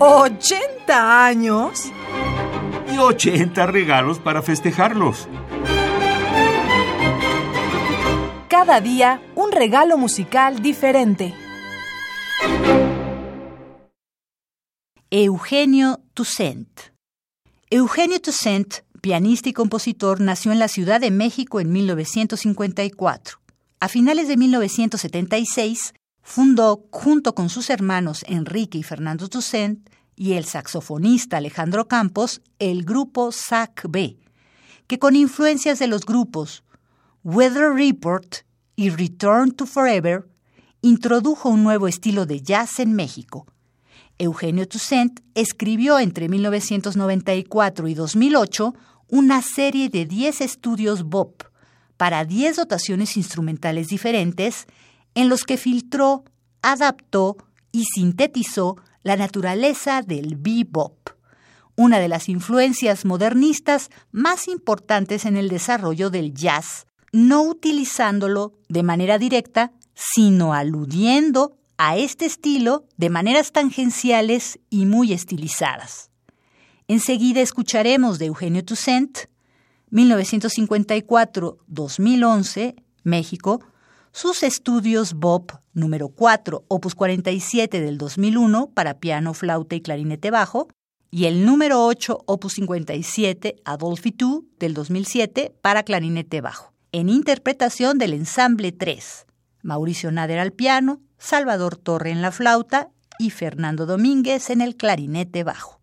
¿80 años? Y 80 regalos para festejarlos. Cada día un regalo musical diferente. Eugenio Toussaint. Eugenio Toussaint, pianista y compositor, nació en la Ciudad de México en 1954. A finales de 1976, fundó, junto con sus hermanos Enrique y Fernando Toussaint y el saxofonista Alejandro Campos, el grupo SAC B, que con influencias de los grupos Weather Report y Return to Forever, introdujo un nuevo estilo de jazz en México. Eugenio Toussaint escribió entre 1994 y 2008 una serie de 10 estudios Bop para 10 dotaciones instrumentales diferentes en los que filtró, adaptó y sintetizó la naturaleza del bebop, una de las influencias modernistas más importantes en el desarrollo del jazz, no utilizándolo de manera directa, sino aludiendo a este estilo de maneras tangenciales y muy estilizadas. Enseguida escucharemos de Eugenio Toussaint, 1954-2011, México, sus estudios Bob número 4, opus 47 del 2001 para piano, flauta y clarinete bajo, y el número 8, opus 57, Adolfi II del 2007 para clarinete bajo, en interpretación del ensamble 3, Mauricio Nader al piano, Salvador Torre en la flauta y Fernando Domínguez en el clarinete bajo.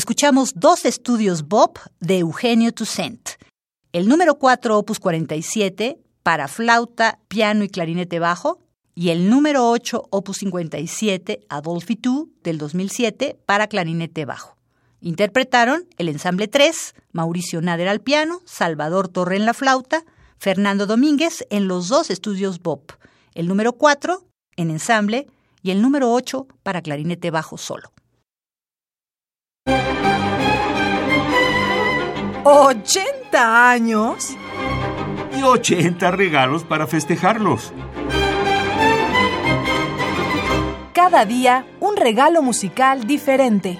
Escuchamos dos estudios Bob de Eugenio Toussaint. El número 4, opus 47, para flauta, piano y clarinete bajo, y el número 8, opus 57, Adolfi II, del 2007, para clarinete bajo. Interpretaron el ensamble 3, Mauricio Nader al piano, Salvador Torre en la flauta, Fernando Domínguez en los dos estudios Bob, el número 4 en ensamble y el número 8 para clarinete bajo solo. ¿80 años? Y 80 regalos para festejarlos. Cada día un regalo musical diferente.